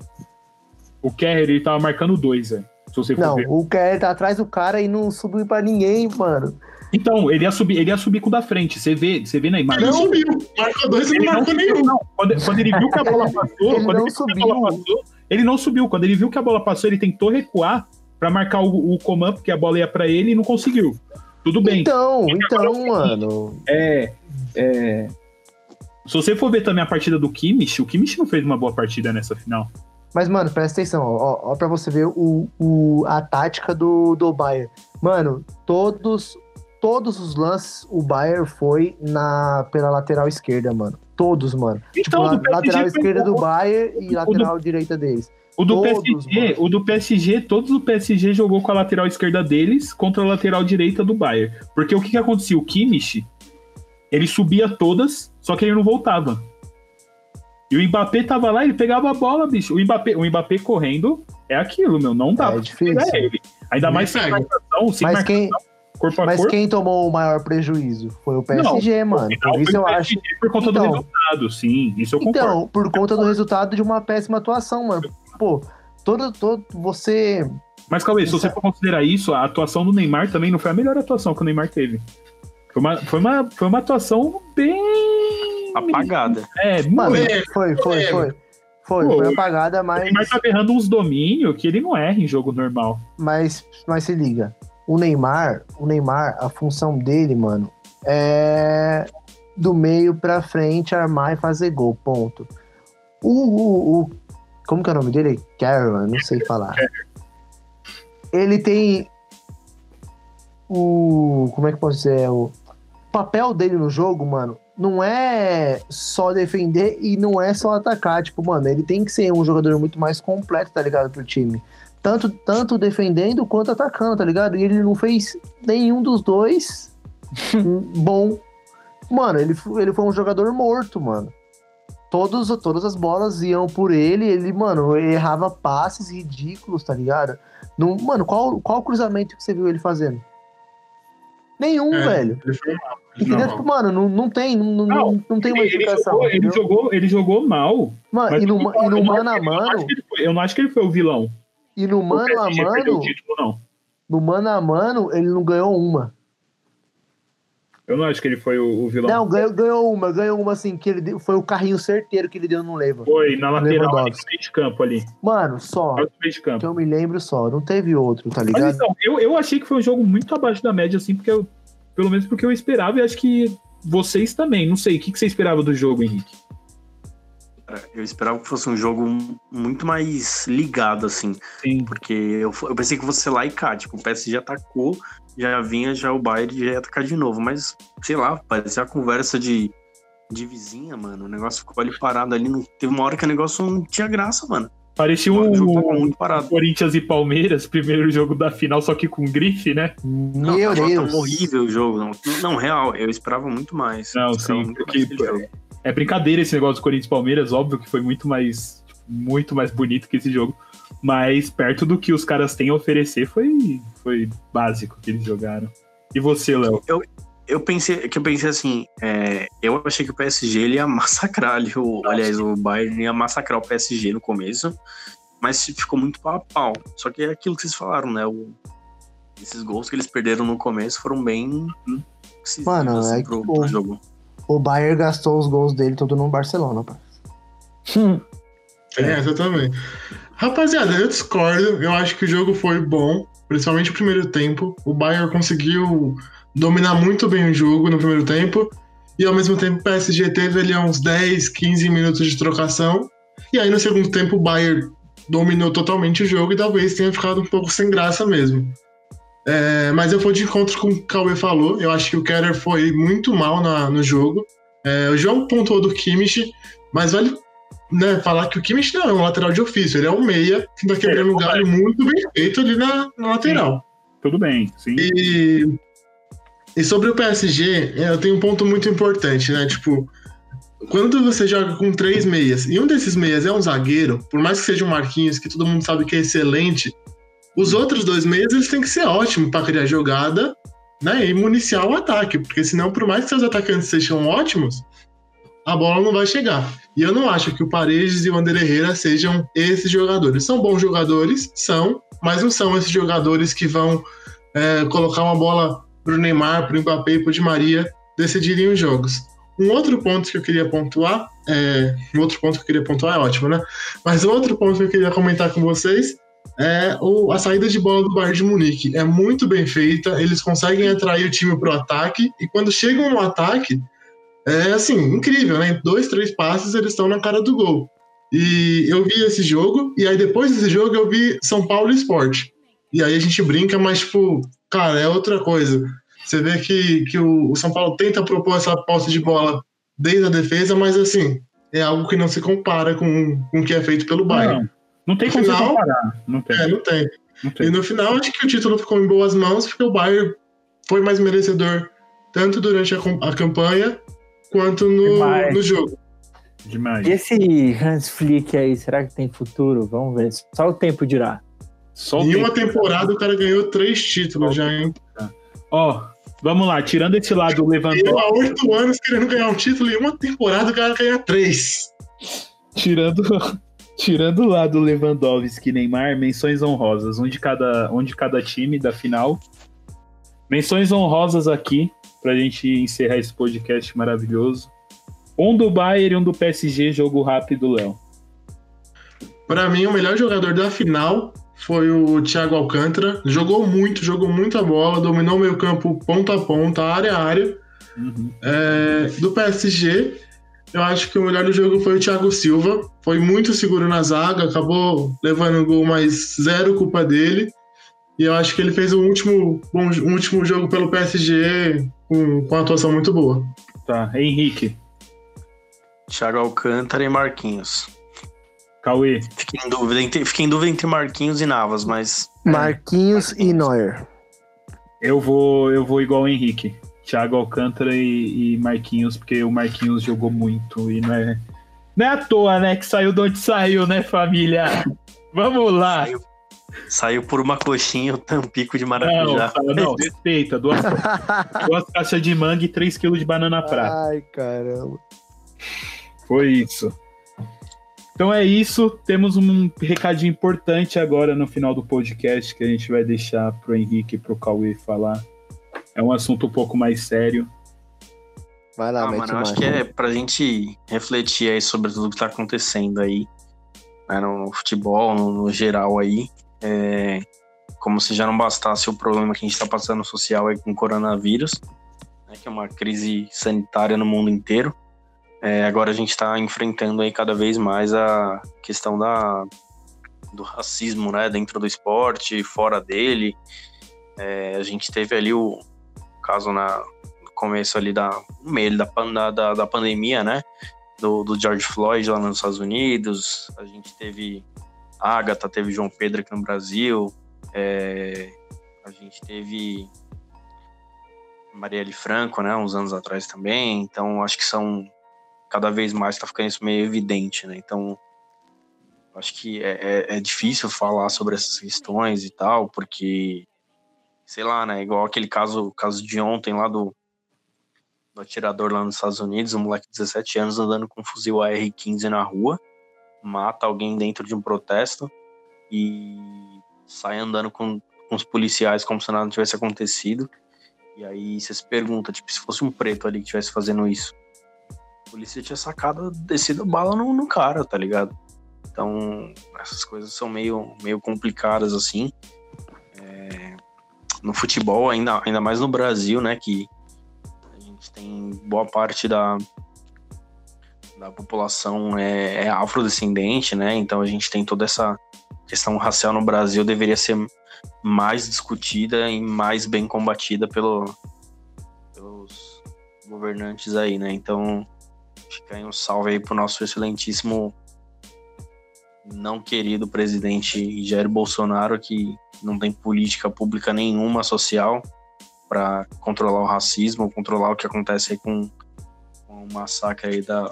o Kerrer ele tava marcando dois, velho. Se você for Não, ver. o Kerr tá atrás do cara e não subiu pra ninguém, mano. Então, ele ia subir, ele ia subir com o da frente. Você vê, você vê na imagem. Ele subiu. Marcou dois e Ele não não marcou nenhum. não. Quando, quando ele viu que a bola passou, Ele quando não ele viu que a bola subiu. passou, ele não subiu. Quando ele viu que a bola passou, ele tentou recuar pra marcar o, o Coman, porque a bola ia pra ele e não conseguiu. Tudo bem. Então, então, mano. É, é, Se você for ver também a partida do Kimmich, o Kimmich não fez uma boa partida nessa final. Mas, mano, presta atenção, ó, ó, pra você ver o, o, a tática do, do Bayern. Mano, todos, todos os lances, o Bayern foi na, pela lateral esquerda, mano. Todos, mano. Então, tipo, do lateral esquerda do Bayern e O do- lateral direita deles. O do Todos, PSG, mano. o do PSG, todos o PSG jogou com a lateral esquerda deles contra a lateral direita do Bayern. Porque o que, que acontecia? O Kimmich, ele subia todas, só que ele não voltava. E o Mbappé tava lá, ele pegava a bola, bicho. O Mbappé, o Mbappé correndo é aquilo, meu. Não dá É pra difícil. ele. Ainda mais sem pega. marcação, sem Mas marcação, quem, corpo a mas corpo. quem tomou o maior prejuízo? Foi o PSG, mano. Então, Por isso eu o acho. Por conta do Então. resultado, sim. Isso eu concordo. Então, por conta do resultado de uma péssima atuação, mano. Pô, todo, todo você. Mas, Cauê, se você é- for considerar isso, a atuação do Neymar também não foi a melhor atuação que o Neymar teve. Foi uma, foi uma, foi uma atuação bem. Apagada. É, Mano, foi, foi, foi. Foi, Pô, foi apagada, O mas, Neymar tá errando uns domínios que ele não erra em jogo normal. mas, mas se liga. O Neymar, o Neymar, a função dele, mano, é do meio pra frente armar e fazer gol, ponto. O, o, o- como que é o nome dele? Carroll, não sei falar. Ele tem o como é que posso dizer o papel dele no jogo, mano, não é só defender e não é só atacar, tipo, mano, ele tem que ser um jogador muito mais completo, tá ligado, pro time. Tanto, tanto defendendo quanto atacando, tá ligado? E ele não fez nenhum dos dois bom. Mano, ele, ele foi um jogador morto, mano. Todos, todas as bolas iam por ele, ele, mano, errava passes ridículos, tá ligado? Não, mano, qual, qual cruzamento que você viu ele fazendo? Nenhum, É, velho. Entendeu? Tipo, mano, não, não tem, não, não, Não, tem uma Ele, ele explicação. jogou, ele, jogou, ele jogou mal. Mano, e no, e no mano a mano, Eu não acho que ele foi o vilão. E no mano a mano, título, no mano a mano, ele não ganhou uma. Eu não acho que ele foi o, o vilão. Não, ganhou, ganhou uma, ganhou uma assim, que ele deu- foi o carrinho certeiro que ele deu no Leva. Foi na lateral, ali, no Lewandowski. meio de campo ali. Mano, só, No meio de campo. que eu me lembro só, não teve outro, tá Mas ligado? então, eu, eu achei que foi um jogo muito abaixo da média, assim, porque eu, pelo menos porque eu esperava, e acho que vocês também. Não sei, o que, que você esperava do jogo, Henrique? Cara, Eu esperava que fosse um jogo muito mais ligado, assim. Sim. Porque eu, eu pensei que fosse lá e cá. Tipo, o PSG atacou, já vinha já o Bayern já ia atacar de novo. Mas, sei lá, parecia a conversa de, de vizinha, mano. O negócio ficou ali parado ali. Não, teve uma hora que o negócio não tinha graça, mano. Parecia O jogo tava um muito parado. Corinthians e Palmeiras, primeiro jogo da final, só que com grife, né? Não, Meu Deus. horrível o jogo. Não, não, real, eu esperava muito mais. Não, sim, muito porque-. É brincadeira esse negócio do Corinthians e Palmeiras, óbvio que foi muito mais, muito mais bonito que esse jogo. Mas perto do que os caras têm a oferecer, foi, foi básico que eles jogaram. E você, Léo? Eu pensei que eu pensei assim, é, eu achei que o PSG ele ia massacrar ali, o, aliás, o Bayern ia massacrar o PSG no começo, mas ficou muito pau a pau. Só que é aquilo que vocês falaram, né? o- esses gols que eles perderam no começo foram bem decisivos, Mano, assim, é pro, que, pro jogo. O Bayern gastou os gols dele todo no Barcelona, pá. É, essa também. Rapaziada, eu discordo. Eu acho que o jogo foi bom, principalmente o primeiro tempo. O Bayern conseguiu dominar muito bem o jogo no primeiro tempo. E ao mesmo tempo o PSG teve ali uns 10, 15 minutos de trocação. E aí no segundo tempo o Bayern dominou totalmente o jogo e talvez tenha ficado um pouco sem graça mesmo. É, mas eu vou de encontro com o que o Cauê falou. Eu acho que o Keller foi muito mal na- no jogo. É, o João pontuou do Kimmich, mas vale né, falar que o Kimmich não é um lateral de ofício, ele é um meia que tá quebrando É, um galho muito bem feito ali na, na lateral. Tudo bem, sim. E, e sobre o PSG, é, eu tenho um ponto muito importante, né? Tipo, quando você joga com três meias e um desses meias é um zagueiro, por mais que seja um Marquinhos, que todo mundo sabe que é excelente, os outros dois meias eles têm que ser ótimos para criar jogada né, e municiar o ataque, porque senão, por mais que seus atacantes sejam ótimos, a bola não vai chegar. E eu não acho que o Paredes e o André Herrera sejam esses jogadores. São bons jogadores, são, mas não são esses jogadores que vão é, colocar uma bola pro Neymar, pro Mbappé e pro Di Maria decidirem os jogos. Um outro ponto que eu queria pontuar, é, um outro ponto que eu queria pontuar é ótimo, né? Mas outro ponto que eu queria comentar com vocês é o, a saída de bola do Bayern de Munique. É muito bem feita, eles conseguem atrair o time para o ataque, e quando chegam no ataque, é assim, incrível, né? Dois, três passes eles estão na cara do gol. E eu vi esse jogo, e aí depois desse jogo eu vi São Paulo Esporte. E aí a gente brinca, mas, tipo, cara, é outra coisa. Você vê que, que o, o São Paulo tenta propor essa posse de bola desde a defesa, mas assim, é algo que não se compara com, com o que é feito pelo Bayern. Não, não tem como final, comparar. Não tem. É, não tem. Não tem. E no final, acho que o título ficou em boas mãos, porque o Bayern foi mais merecedor, tanto durante a, a campanha, quanto no, Demais. no jogo. Demais. E esse Hans Flick aí, será que tem futuro? Vamos ver. Só o tempo dirá. Só o Em tempo. uma temporada, o cara ganhou três títulos já, hein? Ó, vamos lá, tirando esse lado Eu Lewandowski, há oito anos querendo ganhar um título, em uma temporada o cara ganha três. tirando, tirando o lado Lewandowski e Neymar, menções honrosas, um de cada, um de cada time da final. Menções honrosas aqui, pra gente encerrar esse podcast maravilhoso. Um do Bayern e um do PSG, jogo rápido, Léo. Pra mim, o melhor jogador da final foi o Thiago Alcântara. Jogou muito, jogou muita bola, dominou o meio campo ponta a ponta, área a área. Uhum. É, do PSG, eu acho que o melhor do jogo foi o Thiago Silva. Foi muito seguro na zaga, acabou levando o gol, mas zero culpa dele. E eu acho que ele fez um último, bom, um último jogo pelo PSG com, com uma atuação muito boa. Tá, Henrique, Thiago Alcântara e Marquinhos. Cauê, Fiquei em dúvida entre, fiquei em dúvida entre Marquinhos e Navas, mas Marquinhos e Neuer. eu vou, eu vou igual o Henrique. Thiago Alcântara e, e Marquinhos, porque o Marquinhos jogou muito e não é, não é à toa, né, que saiu de onde saiu, né, família? Vamos lá. Saiu. saiu por uma coxinha o tampico de Não, maracujá. fala, não, respeita. Duas, duas caixas de manga e 3 quilos de banana prata. Ai, caramba. Foi isso. Então é isso. Temos um recadinho importante agora no final do podcast que a gente vai deixar pro Henrique e pro Cauê falar. É um assunto um pouco mais sério. Vai lá, Ah, mano, eu acho que é pra gente refletir aí sobre tudo que tá acontecendo aí, né, no futebol, no, no geral aí. É, como se já não bastasse o problema que a gente tá passando social aí com o coronavírus, né, que é uma crise sanitária no mundo inteiro. É, agora a gente tá enfrentando aí cada vez mais a questão da, do racismo, né, dentro do esporte, fora dele. É, a gente teve ali o caso na, no começo ali da meio da, da, da, pandemia, né? Do, do George Floyd lá nos Estados Unidos. A gente teve Agatha, teve João Pedro aqui no Brasil. é, a gente teve Marielle Franco, né? Uns anos atrás também. Então, acho que são cada vez mais tá ficando isso meio evidente, né? Então, acho que é, é, é difícil falar sobre essas questões e tal, porque sei lá, né? Igual aquele caso, caso de ontem lá do, do atirador lá nos Estados Unidos, um moleque de 17 anos andando com um fuzil AR-15 na rua, mata alguém dentro de um protesto e sai andando com, com os policiais como se nada tivesse acontecido. E aí você se pergunta, tipo, se fosse um preto ali que estivesse fazendo isso, a polícia tinha sacado, descido bala no, no cara, tá ligado? Então, essas coisas são meio, meio complicadas, assim. No futebol, ainda, ainda mais no Brasil, né, que a gente tem boa parte da, da população é, é afrodescendente, né, então a gente tem toda essa questão racial no Brasil deveria ser mais discutida e mais bem combatida pelo, pelos governantes aí, né, então fica aí um salve aí pro nosso excelentíssimo não querido presidente Jair Bolsonaro, que não tem política pública nenhuma social para controlar o racismo, controlar o que acontece aí com, com o massacre aí da,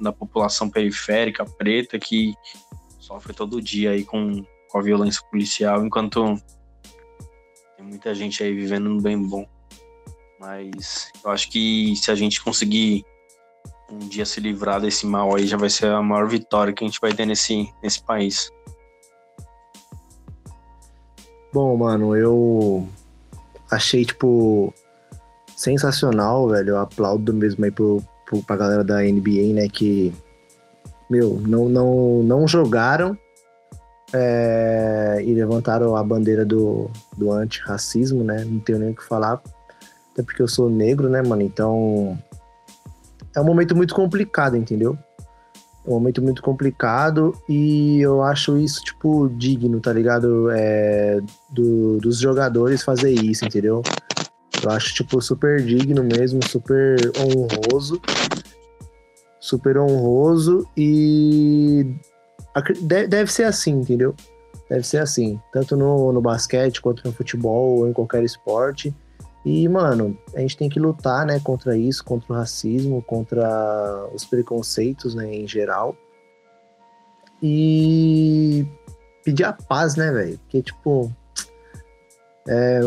da população periférica preta que sofre todo dia aí com, com a violência policial, enquanto tem muita gente aí vivendo no bem bom. Mas eu acho que se a gente conseguir um dia se livrar desse mal aí, já vai ser a maior vitória que a gente vai ter nesse, nesse país. Bom, mano, eu achei, tipo, sensacional, velho. Eu aplaudo mesmo aí pro, pro, pra galera da NBA, né? Que, meu, não, não, não jogaram é, e levantaram a bandeira do, do antirracismo, né? Não tenho nem o que falar, até porque eu sou negro, né, mano? Então é um momento muito complicado, entendeu? É um momento muito complicado e eu acho isso, tipo, digno, tá ligado? É, do, dos jogadores fazer isso, entendeu? Eu acho, tipo, super digno mesmo, super honroso. Super honroso e deve ser assim, entendeu? Deve ser assim, tanto no, no basquete quanto no futebol ou em qualquer esporte. E, mano, a gente tem que lutar, né, contra isso, contra o racismo, contra os preconceitos, né, em geral. E pedir a paz, né, velho? Porque, tipo, é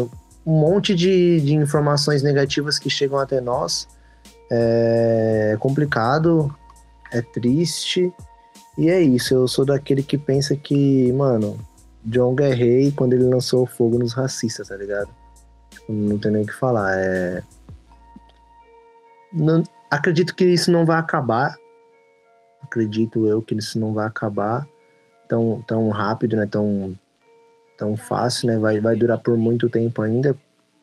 um monte de, de informações negativas que chegam até nós. É complicado, é triste. E é isso, eu sou daquele que pensa que, mano, John é quando ele lançou o fogo nos racistas, tá ligado? Não tem nem o que falar. É... Não, acredito que isso não vai acabar. Acredito eu que isso não vai acabar tão, tão rápido, né? Tão, tão fácil, né? Vai, vai durar por muito tempo ainda,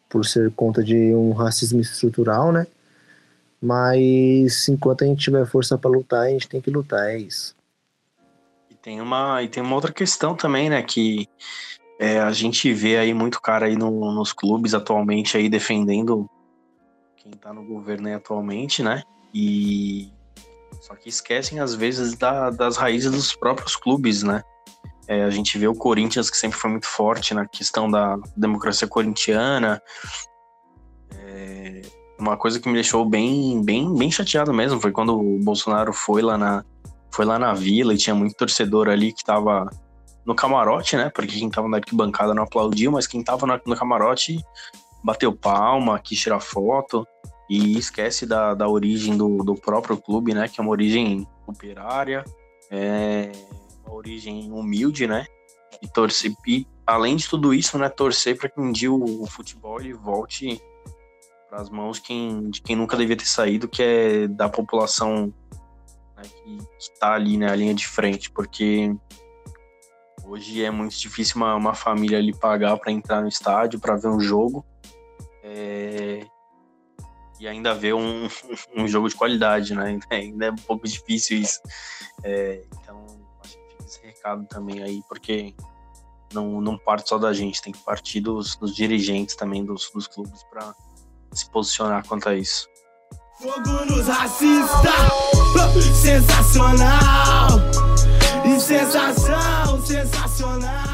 por ser conta de um racismo estrutural, né? Mas enquanto a gente tiver força para lutar, a gente tem que lutar, é isso. E tem uma, e tem uma outra questão também, né? Que é, a gente vê aí muito cara aí no, nos clubes atualmente aí defendendo quem tá no governo aí atualmente, né? E só que esquecem às vezes da, das raízes dos próprios clubes, né? É, a gente vê o Corinthians que sempre foi muito forte na questão da democracia corintiana. É, uma coisa que me deixou bem, bem, bem chateado mesmo foi quando o Bolsonaro foi lá na, foi lá na vila e tinha muito torcedor ali que tava no camarote, né? Porque quem tava na arquibancada não aplaudiu, mas quem tava no camarote bateu palma, quis tirar foto e esquece da, da origem do, do próprio clube, né? Que é uma origem operária, é uma origem humilde, né? E torcer, e além de tudo isso, né? Torcer para que um dia o, o futebol ele volte para as mãos quem, de quem nunca devia ter saído, que é da população né, que, está ali na né, linha de frente, porque Hoje é muito difícil uma, uma família ali pagar para entrar no estádio, para ver um jogo. É... E ainda ver um, um jogo de qualidade, né? Ainda é um pouco difícil isso. É... Então, acho que fica esse recado também aí, porque não, não parte só da gente, tem que partir dos, dos dirigentes também dos, dos clubes para se posicionar quanto a isso. Fogo nos racistas, sensacional! Sensação, sensacional.